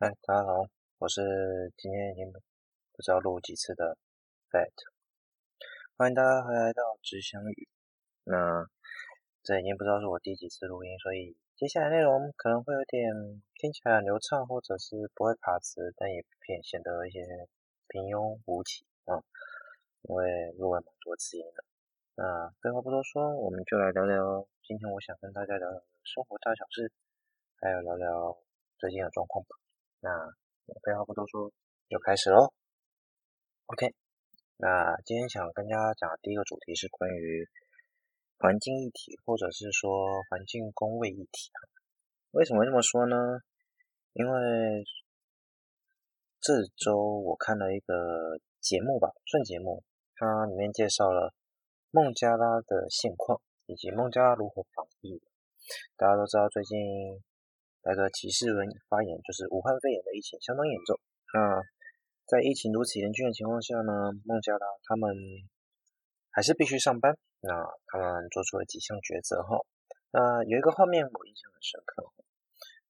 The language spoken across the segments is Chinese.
嗨，大家好，我是今天已经不知道录几次的 Fat，欢迎大家回来到只想语。那这已经不知道是我第几次录音，所以接下来内容可能会有点听起来很流畅，或者是不会卡词，但也偏显得一些平庸无奇啊。因为录了蛮多次音的。那废话不多说，我们就来聊聊今天我想跟大家聊聊生活大小事，还有聊聊最近的状况吧。那废话不多说，就开始喽。OK，那今天想跟大家讲第一个主题是关于环境一体，或者是说环境公卫议题。为什么这么说呢？因为这周我看了一个节目吧，算节目，它里面介绍了孟加拉的现况，以及孟加拉如何防疫。大家都知道最近。那个歧视人发言，就是武汉肺炎的疫情相当严重。那在疫情如此严峻的情况下呢，孟加拉他们还是必须上班。那他们做出了几项抉择哈。那有一个画面我印象很深刻。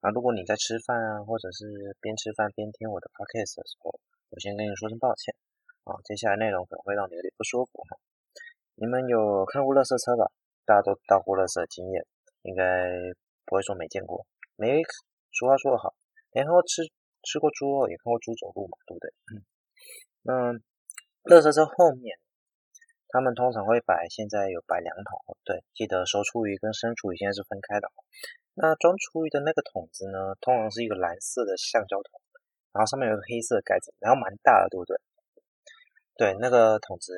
啊，如果你在吃饭啊，或者是边吃饭边听我的 podcast 的时候，我先跟你说声抱歉。啊，接下来内容可能会让你有点不舒服哈。你们有看过垃圾车吧？大家都到过垃圾经验，应该不会说没见过。没，俗话说得好，没看过吃吃过猪肉，也看过猪走路嘛，对不对？嗯。那垃圾车后面，他们通常会摆，现在有摆两桶，对，记得收厨余跟生厨余现在是分开的。那装厨余的那个桶子呢，通常是一个蓝色的橡胶桶，然后上面有个黑色的盖子，然后蛮大的，对不对？对，那个桶子，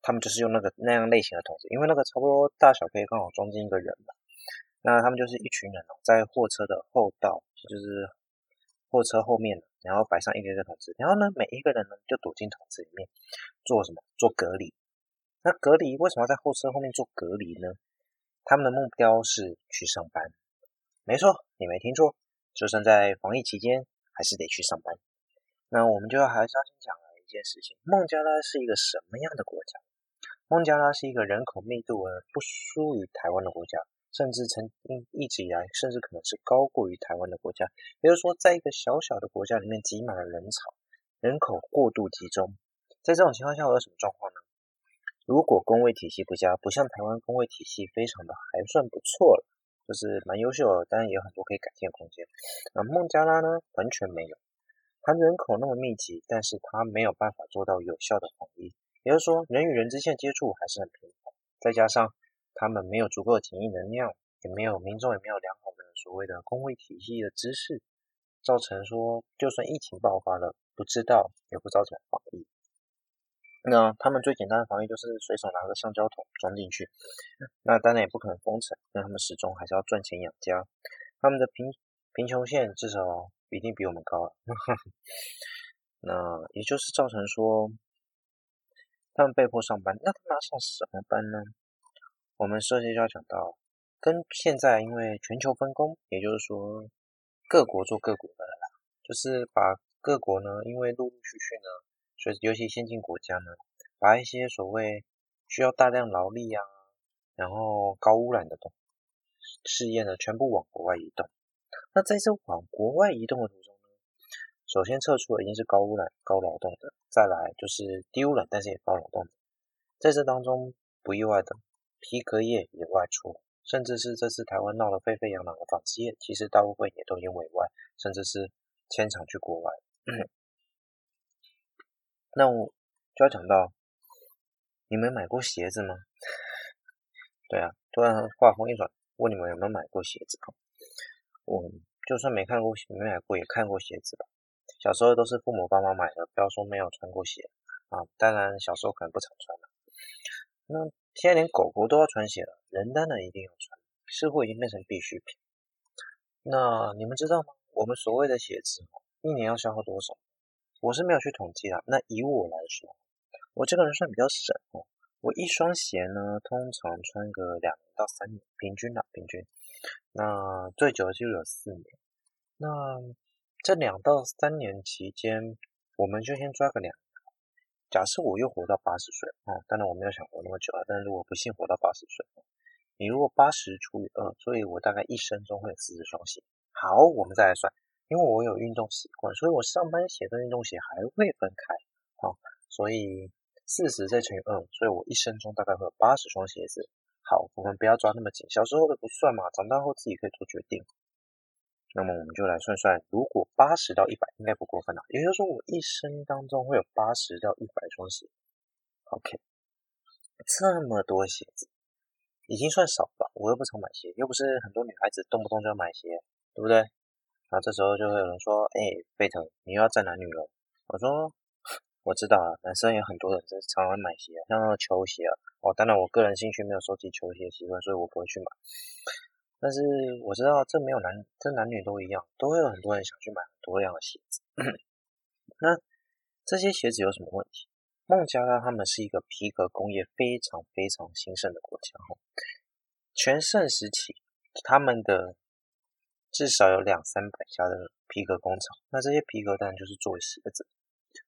他们就是用那个那样类型的桶子，因为那个差不多大小可以刚好装进一个人嘛。那他们就是一群人哦，在货车的后道，就是货车后面，然后摆上一个一个桶子，然后呢，每一个人呢就躲进桶子里面做什么？做隔离。那隔离为什么要在货车后面做隔离呢？他们的目标是去上班。没错，你没听错，就算在防疫期间，还是得去上班。那我们就要还是要先讲了一件事情：孟加拉是一个什么样的国家？孟加拉是一个人口密度而不输于台湾的国家。甚至曾经一直以来，甚至可能是高过于台湾的国家。也就是说，在一个小小的国家里面挤满了人潮，人口过度集中。在这种情况下，会有什么状况呢？如果公卫体系不佳，不像台湾公卫体系非常的还算不错了，就是蛮优秀的，当然也有很多可以改进的空间。那孟加拉呢，完全没有。它人口那么密集，但是它没有办法做到有效的防疫。也就是说，人与人之间接触还是很频繁，再加上。他们没有足够的检疫能量，也没有民众也没有良好的所谓的公卫体系的知识，造成说就算疫情爆发了，不知道也不知道怎么防疫。那他们最简单的防疫就是随手拿个橡胶桶装进去，那当然也不可能封城，因为他们始终还是要赚钱养家。他们的贫贫穷线至少一定比我们高了，那也就是造成说他们被迫上班，那他们要上什么班呢？我们首先就要讲到，跟现在因为全球分工，也就是说各国做各国的了啦，就是把各国呢，因为陆陆续续呢，所以尤其先进国家呢，把一些所谓需要大量劳力啊，然后高污染的东事业呢，全部往国外移动。那在这往国外移动的途中呢，首先撤出的已经是高污染、高劳动的，再来就是低污染但是也高劳动的，在这当中不意外的。皮革业也外出，甚至是这次台湾闹得沸沸扬扬的纺织业，其实大部分也都已经委外，甚至是迁厂去国外。那我就要讲到，你们买过鞋子吗？对啊，突然话锋一转，问你们有没有买过鞋子？我就算没看过、没买过，也看过鞋子吧。小时候都是父母帮忙买的，不要说没有穿过鞋啊。当然，小时候可能不常穿了。那。现在连狗狗都要穿鞋了，人当然一定要穿，似乎已经变成必需品。那你们知道吗？我们所谓的鞋子，一年要消耗多少？我是没有去统计的。那以我来说，我这个人算比较省哦。我一双鞋呢，通常穿个两到三年，平均啦，平均。那最久就有四年。那这两到三年期间，我们就先抓个两。假设我又活到八十岁啊，当然我没有想活那么久啊。但是如果不幸活到八十岁，你如果八十除以二，所以我大概一生中会有四十双鞋。好，我们再来算，因为我有运动习惯，所以我上班鞋跟运动鞋还会分开。啊，所以四十再乘以二，所以我一生中大概会有八十双鞋子。好，我们不要抓那么紧，小时候的不算嘛，长大后自己可以做决定。那么我们就来算算，如果八十到一百应该不过分了，也就是说我一生当中会有八十到一百双鞋。OK，这么多鞋子。已经算少吧，我又不常买鞋，又不是很多女孩子动不动就要买鞋，对不对？然后这时候就会有人说：“哎，贝腾，你又要战男女了。”我说：“我知道啊，男生有很多人是常常买鞋，像球鞋啊。哦，当然我个人兴趣没有收集球鞋的习惯，所以我不会去买。但是我知道这没有男，这男女都一样，都会有很多人想去买很多样的鞋子。那这些鞋子有什么问题？孟加拉他们是一个皮革工业非常非常兴盛的国家，全盛时期，他们的至少有两三百家的皮革工厂。那这些皮革当然就是做鞋子。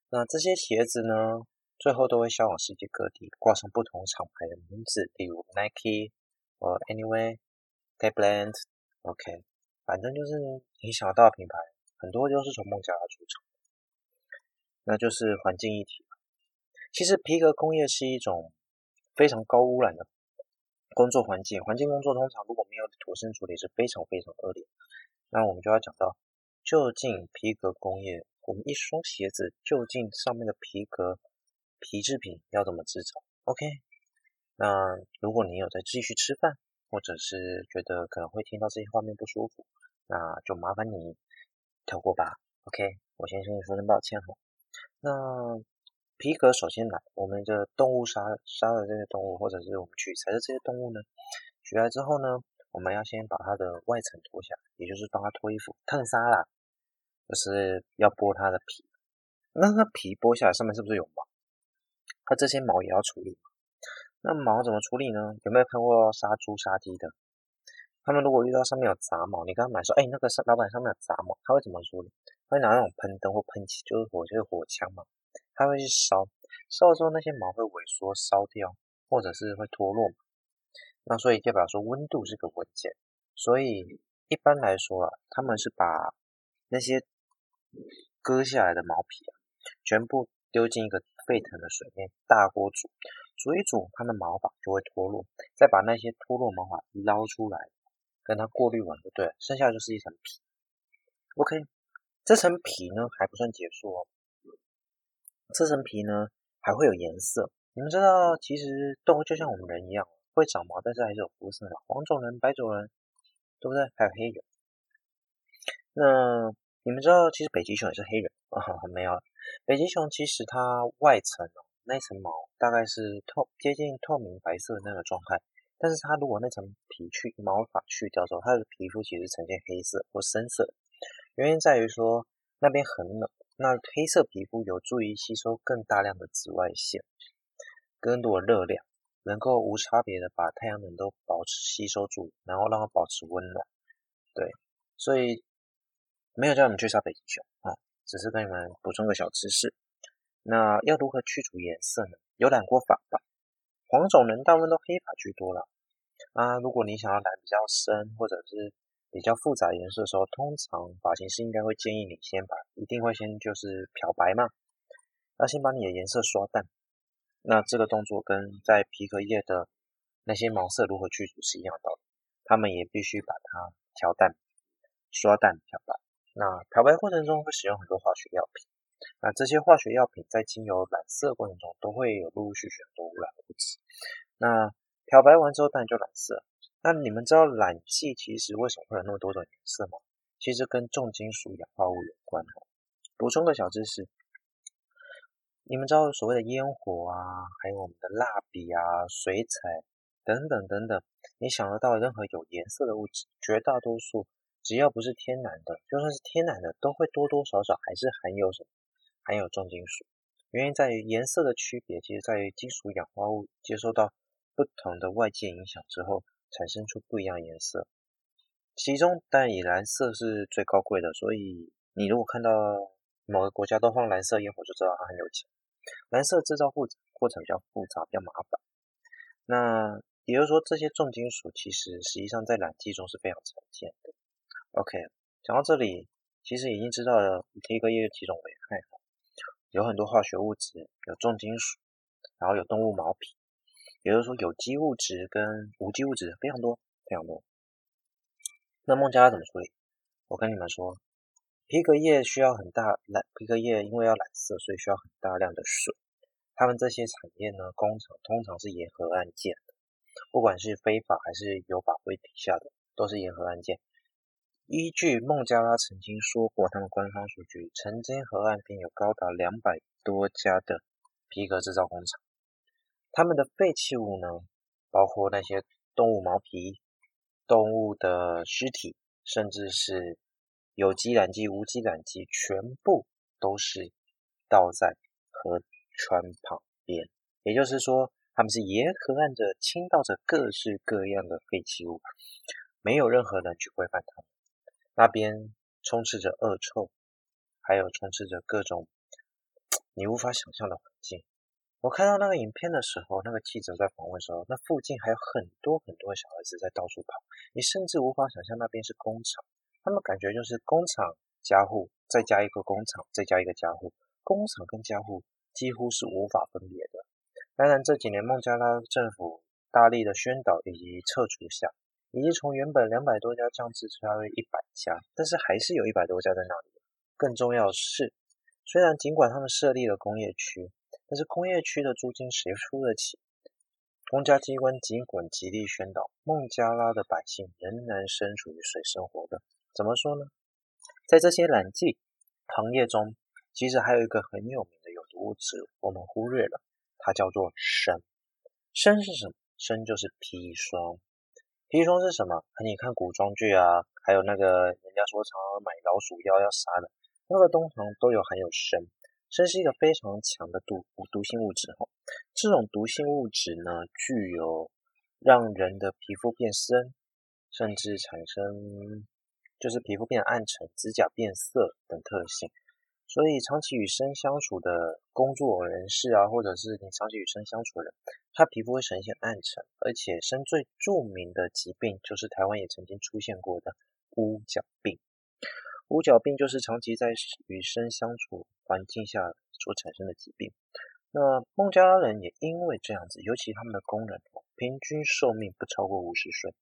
那这些鞋子呢，最后都会销往世界各地，挂上不同厂牌的名字，例如 Nike 或 Anyway、Timberland，OK，反正就是你想到的品牌，很多都是从孟加拉出厂。那就是环境议题。其实皮革工业是一种非常高污染的工作环境，环境工作通常如果没有妥善处理是非常非常恶劣。那我们就要讲到，究竟皮革工业，我们一双鞋子究竟上面的皮革皮制品要怎么制造？OK，那如果你有在继续吃饭，或者是觉得可能会听到这些画面不舒服，那就麻烦你跳过吧。OK，我先跟你说声抱歉哈。那。皮革首先来，我们的动物杀杀了这些动物，或者是我们取材的这些动物呢，取来之后呢，我们要先把它的外层脱下，也就是帮它脱衣服，烫纱啦，就是要剥它的皮。那它皮剥下来，上面是不是有毛？它这些毛也要处理。那毛怎么处理呢？有没有看过杀猪杀鸡的？他们如果遇到上面有杂毛，你跟他买说，哎，那个老板上面有杂毛，他会怎么处理？他会拿那种喷灯或喷漆，就是火，就是火枪嘛。它会去烧，烧了之后那些毛会萎缩、烧掉，或者是会脱落。那所以代表说温度是个文件。所以一般来说啊，他们是把那些割下来的毛皮啊，全部丢进一个沸腾的水面，大锅煮，煮一煮，它的毛发就会脱落。再把那些脱落毛发捞出来，跟它过滤完就对了，剩下就是一层皮。OK，这层皮呢还不算结束哦。这层皮呢还会有颜色，你们知道，其实动物就像我们人一样，会长毛，但是还是有肤色的，黄种人、白种人，对不对？还有黑人。那你们知道，其实北极熊也是黑人啊？没有，北极熊其实它外层哦，那层毛大概是透接近透明白色的那个状态，但是它如果那层皮去毛发去掉之后，它的皮肤其实呈现黑色或深色，原因在于说那边很冷。那黑色皮肤有助于吸收更大量的紫外线，更多的热量，能够无差别的把太阳能都保持吸收住，然后让它保持温暖。对，所以没有叫你们去杀北极熊啊，只是跟你们补充个小知识。那要如何去除颜色呢？有染过发吧？黄种人大部分都黑发居多了啊。如果你想要染比较深，或者是比较复杂颜色的时候，通常发型师应该会建议你先把，一定会先就是漂白嘛，要先把你的颜色刷淡。那这个动作跟在皮革业的那些毛色如何去除是一样的道理，他们也必须把它调淡、刷淡、漂白。那漂白过程中会使用很多化学药品，那这些化学药品在经由染色过程中都会有陆陆续续很多污染物质。那漂白完之后，当然就染色。那你们知道染剂其实为什么会有那么多种颜色吗？其实跟重金属氧化物有关哦。补充个小知识，你们知道所谓的烟火啊，还有我们的蜡笔啊、水彩等等等等，你想得到任何有颜色的物质，绝大多数只要不是天然的，就算是天然的，都会多多少少还是含有什么？含有重金属。原因在于颜色的区别，其实在于金属氧化物接受到不同的外界影响之后。产生出不一样颜色，其中但以蓝色是最高贵的，所以你如果看到某个国家都放蓝色烟火，就知道它很有钱。蓝色制造过，过程比较复杂，比较麻烦。那也就是说，这些重金属其实实际上在染剂中是非常常见的。OK，讲到这里，其实已经知道了皮革业有几种危害，有很多化学物质，有重金属，然后有动物毛皮，也就是说有机物质跟无机物质非常多非常多。那孟加拉怎么处理？我跟你们说，皮革业需要很大染，皮革业因为要染色，所以需要很大量的水。他们这些产业呢，工厂通常是沿河岸建的，不管是非法还是有法规底下的，都是沿河岸建。依据孟加拉曾经说过，他们官方数据，曾经河岸边有高达两百多家的皮革制造工厂。他们的废弃物呢，包括那些动物毛皮、动物的尸体，甚至是有机染剂、无机染剂，全部都是倒在河川旁边。也就是说，他们是沿河岸的倾倒着各式各样的废弃物，没有任何人去规范他们。那边充斥着恶臭，还有充斥着各种你无法想象的环境。我看到那个影片的时候，那个记者在访问的时候，那附近还有很多很多小孩子在到处跑。你甚至无法想象那边是工厂，他们感觉就是工厂家户再加一个工厂，再加一个家户，工厂跟家户几乎是无法分别的。当然这几年孟加拉政府大力的宣导以及撤除下。已经从原本两百多家降至差不多一百家，但是还是有一百多家在那里。更重要的是，虽然尽管他们设立了工业区，但是工业区的租金谁出得起？公家机关尽管极力宣导，孟加拉的百姓仍然身处于水深火热。怎么说呢？在这些染剂行业中，其实还有一个很有名的有毒物质，我们忽略了，它叫做砷。砷是什么？砷就是砒霜。砒霜是什么？你看古装剧啊，还有那个人家说常常买老鼠药要杀的，那个通常都有含有砷。砷是一个非常强的毒毒性物质哈。这种毒性物质呢，具有让人的皮肤变深，甚至产生就是皮肤变暗沉、指甲变色等特性。所以，长期与生相处的工作人士啊，或者是你长期与生相处的人，他皮肤会呈现暗沉，而且生最著名的疾病就是台湾也曾经出现过的乌角病。乌角病就是长期在与生相处环境下所产生的疾病。那孟加拉人也因为这样子，尤其他们的工人平均寿命不超过五十岁，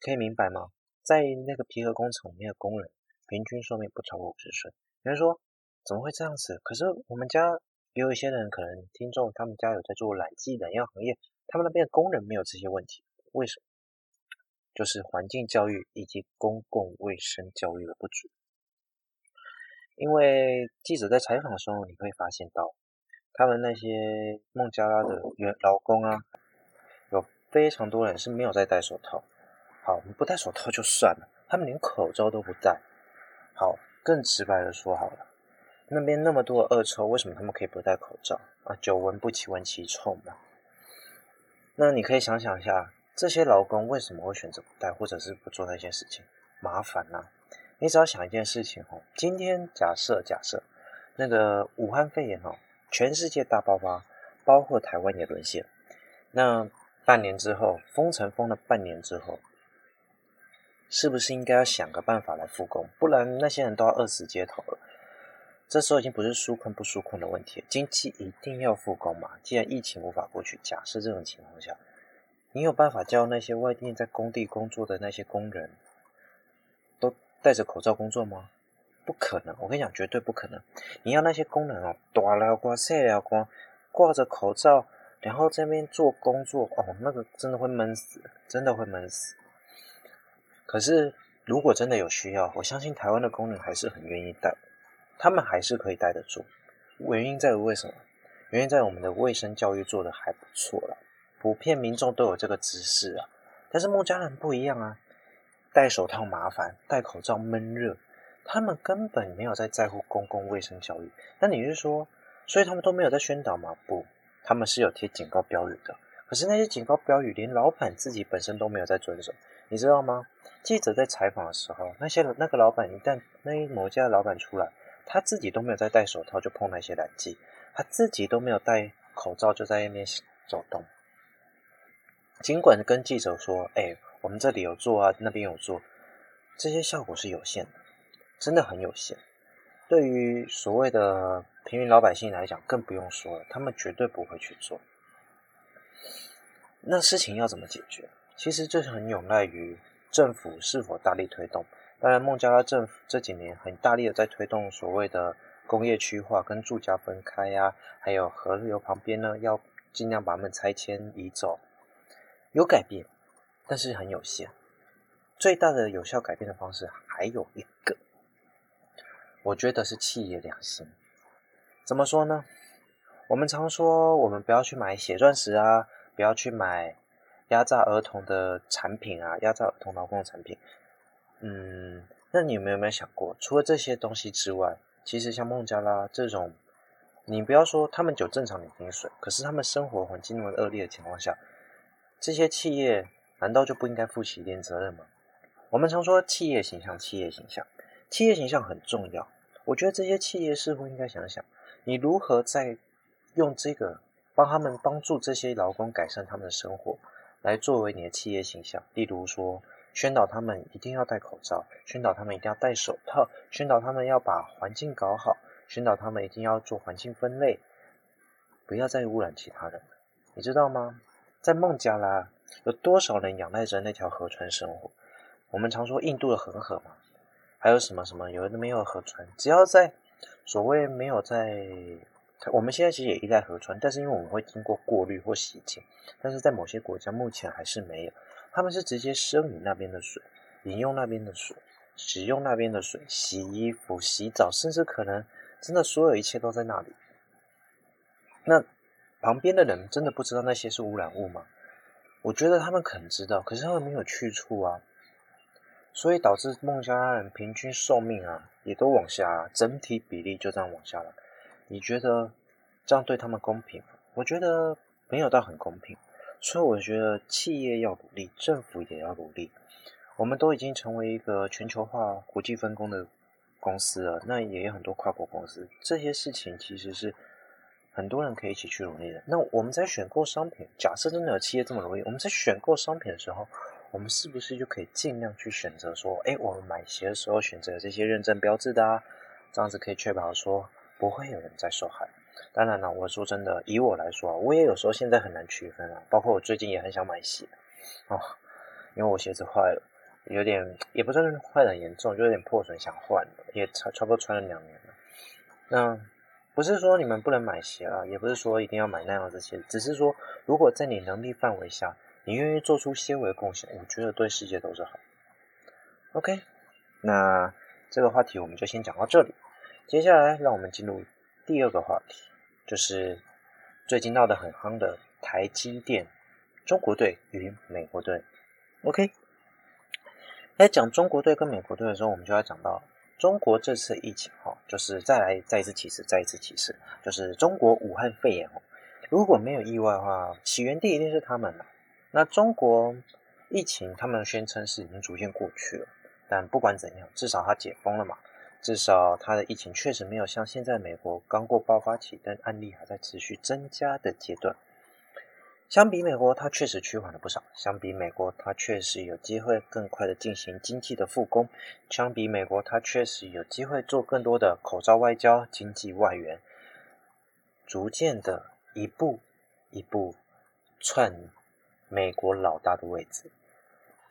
可以明白吗？在那个皮革工厂里面的工人平均寿命不超过五十岁。有人说怎么会这样子？可是我们家也有一些人，可能听众他们家有在做染剂染药行业，他们那边的工人没有这些问题，为什么？就是环境教育以及公共卫生教育的不足。因为记者在采访的时候，你会发现到他们那些孟加拉的员劳工啊，有非常多人是没有在戴手套。好，我们不戴手套就算了，他们连口罩都不戴。好。更直白的说好了，那边那么多恶臭，为什么他们可以不戴口罩啊？久闻不其闻其臭嘛。那你可以想想一下，这些劳工为什么会选择不戴，或者是不做那件事情？麻烦呐、你只要想一件事情哦，今天假设假设那个武汉肺炎哦，全世界大爆发，包括台湾也沦陷，那半年之后封城封了半年之后。是不是应该要想个办法来复工？不然那些人都要饿死街头了。这时候已经不是纾困不纾困的问题，经济一定要复工嘛。既然疫情无法过去，假设这种情况下，你有办法叫那些外地在工地工作的那些工人都戴着口罩工作吗？不可能，我跟你讲，绝对不可能。你要那些工人哦，大了光、细了光，挂着口罩，然后在那边做工作哦，那个真的会闷死，真的会闷死。可是，如果真的有需要，我相信台湾的工人还是很愿意戴，他们还是可以戴得住。原因在于为什么？原因在于我们的卫生教育做得还不错了，普遍民众都有这个知识啊。但是孟加拉人不一样啊，戴手套麻烦，戴口罩闷热，他们根本没有在在乎公共卫生教育。那你是说，所以他们都没有在宣导吗？不，他们是有贴警告标语的。可是那些警告标语，连老板自己本身都没有在遵守，你知道吗？记者在采访的时候，那些那个老板一旦那一某家的老板出来，他自己都没有在戴手套就碰那些染剂，他自己都没有戴口罩就在那边走动。尽管跟记者说：“哎，我们这里有做啊，那边有做，这些效果是有限的。真的很有限。对于所谓的平民老百姓来讲，更不用说了，他们绝对不会去做。那事情要怎么解决？其实这是很有赖于政府是否大力推动。当然，孟加拉政府这几年很大力的在推动所谓的工业区划跟住家分开呀、啊，还有河流旁边呢，要尽量把它们拆迁移走，有改变，但是很有限。最大的有效改变的方式还有一个。我觉得是企业良心。怎么说呢？我们常说，我们不要去买血钻石啊，不要去买压榨儿童的产品啊，压榨儿童劳工的产品。嗯，那你有没有没有想过，除了这些东西之外，其实像孟加拉这种，你不要说他们有正常的薪水，可是他们生活环境那么恶劣的情况下，这些企业难道就不应该负起一点责任吗？我们常说企业形象，企业形象，企业形象很重要。我觉得这些企业似乎应该想想，你如何在用这个帮他们帮助这些劳工改善他们的生活，来作为你的企业形象。例如说，宣导他们一定要戴口罩，宣导他们一定要戴手套，宣导他们要把环境搞好，宣导他们一定要做环境分类，不要再污染其他人。你知道吗？在孟加拉有多少人仰赖着那条河川生活？我们常说印度的恒河嘛。还有什么什么？有的没有河川，只要在所谓没有在，我们现在其实也依赖河川，但是因为我们会经过过滤或洗净，但是在某些国家目前还是没有，他们是直接生饮那边的水，饮用那边的水，使用那边的水，洗衣服、洗澡，甚至可能真的所有一切都在那里。那旁边的人真的不知道那些是污染物吗？我觉得他们可能知道，可是他们没有去处啊。所以导致孟加拉人平均寿命啊，也都往下，整体比例就这样往下了。你觉得这样对他们公平？我觉得没有到很公平。所以我觉得企业要努力，政府也要努力。我们都已经成为一个全球化、国际分工的公司了，那也有很多跨国公司。这些事情其实是很多人可以一起去努力的。那我们在选购商品，假设真的有企业这么努力，我们在选购商品的时候。我们是不是就可以尽量去选择说，哎，我们买鞋的时候选择这些认证标志的啊，这样子可以确保说不会有人在受害。当然了，我说真的，以我来说啊，我也有时候现在很难区分啊，包括我最近也很想买鞋哦，因为我鞋子坏了，有点也不算是坏的很严重，就有点破损，想换，也差差不多穿了两年了。那不是说你们不能买鞋啊，也不是说一定要买那样子鞋，只是说如果在你能力范围下。你愿意做出些微贡献，我觉得对世界都是好。OK，那这个话题我们就先讲到这里。接下来，让我们进入第二个话题，就是最近闹得很夯的台积电中国队与美国队。OK，在讲中国队跟美国队的时候，我们就要讲到中国这次疫情哈，就是再来再一次起事，再一次起事，就是中国武汉肺炎哦。如果没有意外的话，起源地一定是他们了。那中国疫情，他们宣称是已经逐渐过去了，但不管怎样，至少它解封了嘛，至少它的疫情确实没有像现在美国刚过爆发期，但案例还在持续增加的阶段。相比美国，它确实趋缓了不少；相比美国，它确实有机会更快的进行经济的复工；相比美国，它确实有机会做更多的口罩外交、经济外援，逐渐的一步一步窜。美国老大的位置，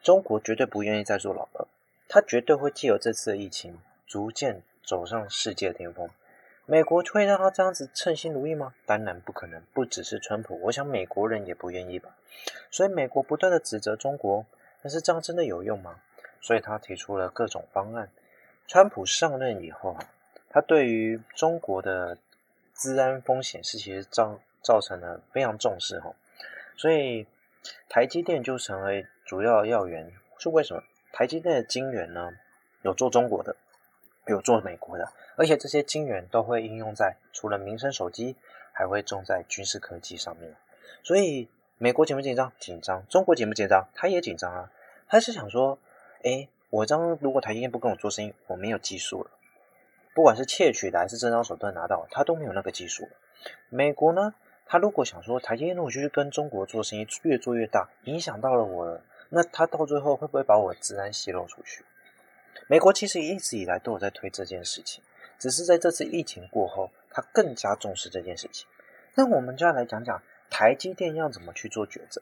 中国绝对不愿意再做老二，他绝对会借由这次的疫情，逐渐走上世界巅峰。美国会让他这样子称心如意吗？当然不可能，不只是川普，我想美国人也不愿意吧。所以美国不断的指责中国，但是这样真的有用吗？所以他提出了各种方案。川普上任以后，他对于中国的资安风险是其实造造成了非常重视哈，所以。台积电就成为主要要员，是为什么？台积电的晶圆呢，有做中国的，有做美国的，而且这些晶圆都会应用在除了民生手机，还会种在军事科技上面。所以美国紧不紧张？紧张。中国紧不紧张？他也紧张啊。他是想说，诶，我张如果台积电不跟我做生意，我没有技术了，不管是窃取的还是正当手段拿到，他都没有那个技术了。美国呢？他如果想说台积电，我就去跟中国做生意，越做越大，影响到了我了，那他到最后会不会把我的资安泄露出去？美国其实一直以来都有在推这件事情，只是在这次疫情过后，他更加重视这件事情。那我们就要来讲讲台积电要怎么去做抉择。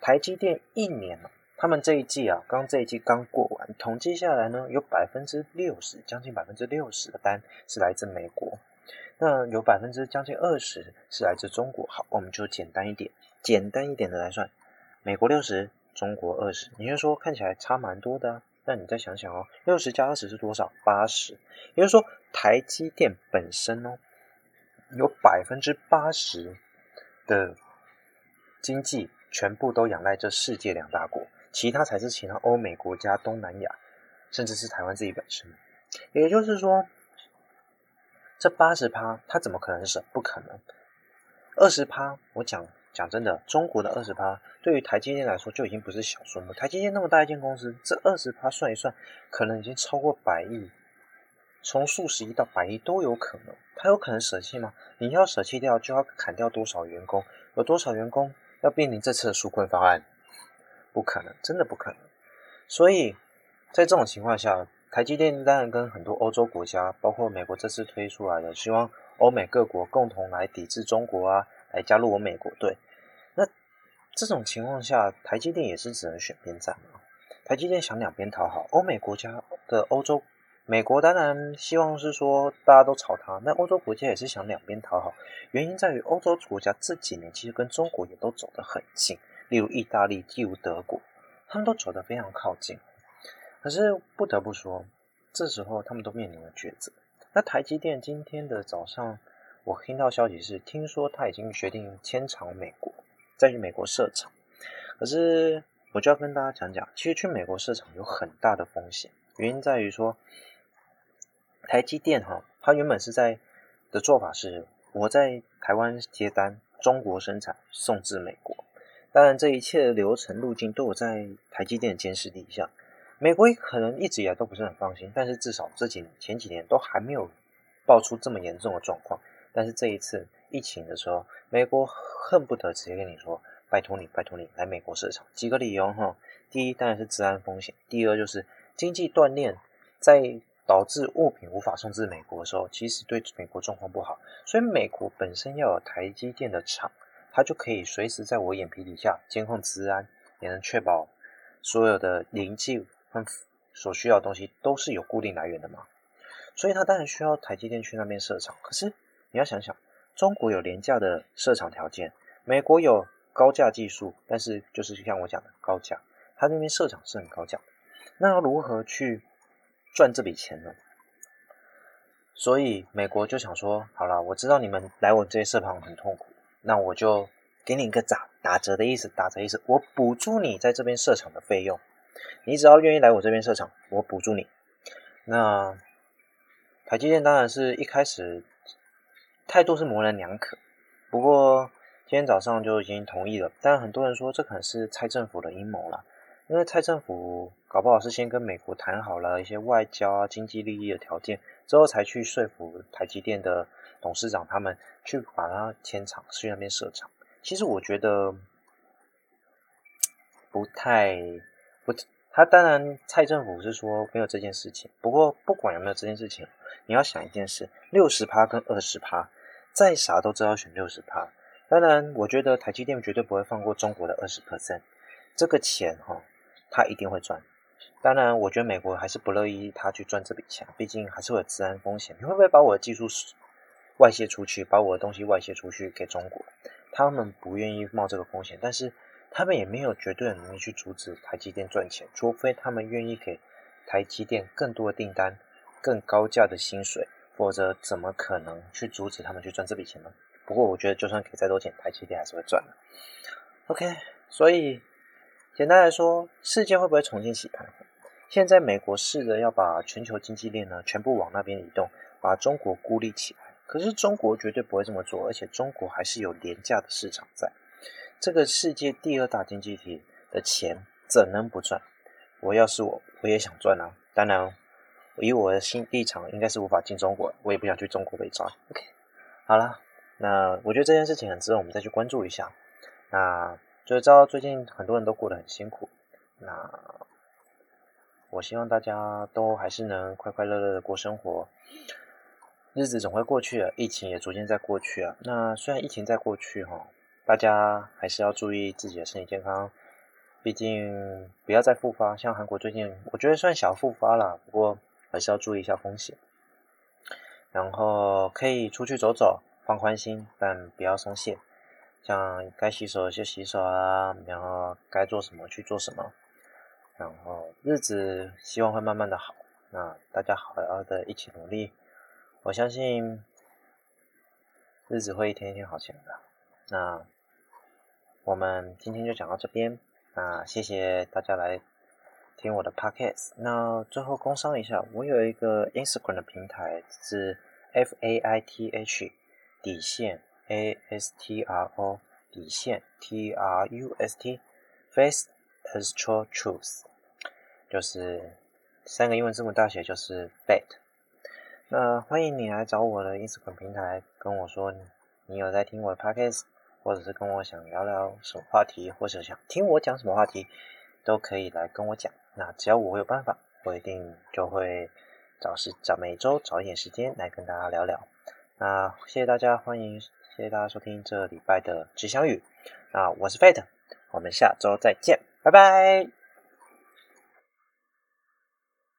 台积电一年了，他们这一季啊，刚这一季刚过完，统计下来呢，有百分之六十，将近百分之六十的单是来自美国，那有百分之将近二十是来自中国。好，我们就简单一点，简单一点的来算，美国六十，中国二十。你就说看起来差蛮多的啊，那你再想想哦，六十加二十是多少？八十。也就是说，台积电本身哦，有百分之八十的经济。全部都仰赖这世界两大国，其他才是其他欧美国家、东南亚，甚至是台湾自己本身。也就是说，这八十趴，它怎么可能省？不可能。二十趴，我讲讲真的，中国的二十趴，对于台积电来说就已经不是小数目。台积电那么大一间公司，这二十趴算一算，可能已经超过百亿，从数十亿到百亿都有可能。它有可能舍弃吗？你要舍弃掉，就要砍掉多少员工？有多少员工？要面临这次的纾困方案，不可能，真的不可能。所以在这种情况下，台积电当然跟很多欧洲国家，包括美国这次推出来的，希望欧美各国共同来抵制中国啊，来加入我美国队。这种情况下，台积电也是只能选边站嘛。台积电想两边讨好，欧美国家的欧洲。美国当然希望是说大家都炒它，那欧洲国家也是想两边讨好。原因在于欧洲国家这几年其实跟中国也都走得很近，例如意大利，例如德国，他们都走得非常靠近。可是不得不说，这时候他们都面临了抉择。那台积电今天的早上，我听到消息是，听说他已经决定迁厂美国，在于美国设厂。可是我就要跟大家讲讲，其实去美国设厂有很大的风险，原因在于说。台积电哈，它原本是在的做法是，我在台湾接单，中国生产，送至美国。当然，这一切的流程路径都有在台积电的监视底下。美国可能一直以来都不是很放心，但是至少这几前几年都还没有爆出这么严重的状况。但是这一次疫情的时候，美国恨不得直接跟你说：“拜托你，拜托你来美国设厂。”几个理由哈，第一当然是治安风险，第二就是经济断链，在。导致物品无法送至美国的时候，其实对美国状况不好。所以美国本身要有台积电的厂，它就可以随时在我眼皮底下监控治安，也能确保所有的零件和所需要的东西都是有固定来源的嘛。所以它当然需要台积电去那边设厂。可是你要想想，中国有廉价的设厂条件，美国有高价技术，但是就是像我讲的高价，它那边设厂是很高价。那要如何去赚这笔钱呢，所以美国就想说，好了，我知道你们来我这些设厂很痛苦，那我就给你一个打打折的意思，打折意思，我补助你在这边设厂的费用，你只要愿意来我这边设厂，我补助你。那台积电当然是一开始态度是模棱两可，不过今天早上就已经同意了，但很多人说这可能是蔡政府的阴谋了。因为蔡政府搞不好是先跟美国谈好了一些外交啊、经济利益的条件，之后才去说服台积电的董事长他们去把它迁厂，去那边设厂。其实我觉得不太不，他当然蔡政府是说没有这件事情，不过不管有没有这件事情，你要想一件事：六十趴跟二十趴，再傻都知道选六十趴。当然，我觉得台积电绝对不会放过中国的二十 percent，这个钱哈。他一定会赚，当然，我觉得美国还是不乐意他去赚这笔钱，毕竟还是会有治安风险。你会不会把我的技术外泄出去，把我的东西外泄出去给中国？他们不愿意冒这个风险，但是他们也没有绝对的能力去阻止台积电赚钱，除非他们愿意给台积电更多的订单、更高价的薪水，否则怎么可能去阻止他们去赚这笔钱呢？不过，我觉得就算给再多钱，台积电还是会赚的。OK，所以。简单来说，世界会不会重新洗牌？现在美国试着要把全球经济链呢全部往那边移动，把中国孤立起来。可是中国绝对不会这么做，而且中国还是有廉价的市场在。这个世界第二大经济体的钱怎能不赚？我要是我，我也想赚啊！当然，以我的心立场，应该是无法进中国，我也不想去中国被抓。OK，好了，那我觉得这件事情很值得我们再去关注一下。那。就知道最近很多人都过得很辛苦，那我希望大家都还是能快快乐乐的过生活。日子总会过去的，疫情也逐渐在过去啊。那虽然疫情在过去哈，大家还是要注意自己的身体健康，毕竟不要再复发。像韩国最近，我觉得算小复发了，不过还是要注意一下风险。然后可以出去走走，放宽心，但不要松懈。像该洗手就洗手啊，然后该做什么去做什么。然后日子希望会慢慢的好，那大家好好的一起努力。我相信日子会一天一天好起来的。那我们今天就讲到这边。那谢谢大家来听我的 podcast。那最后工商一下，我有一个 Instagram 的平台是 F A I T H 底线 A S T R O 底线 T R U S T Faith Astral Truth，就是三个英文字母大写就是 Bet。那欢迎你来找我的 Instagram 平台，跟我说你有在听我的 Podcast，或者是跟我想聊聊什么话题，或者想听我讲什么话题，都可以来跟我讲。那只要我有办法，我一定就会找时找每周找一点时间来跟大家聊聊。那谢谢大家，欢迎谢谢大家收听这礼拜的吉祥语。那我是 Fate，我们下周再见，拜拜。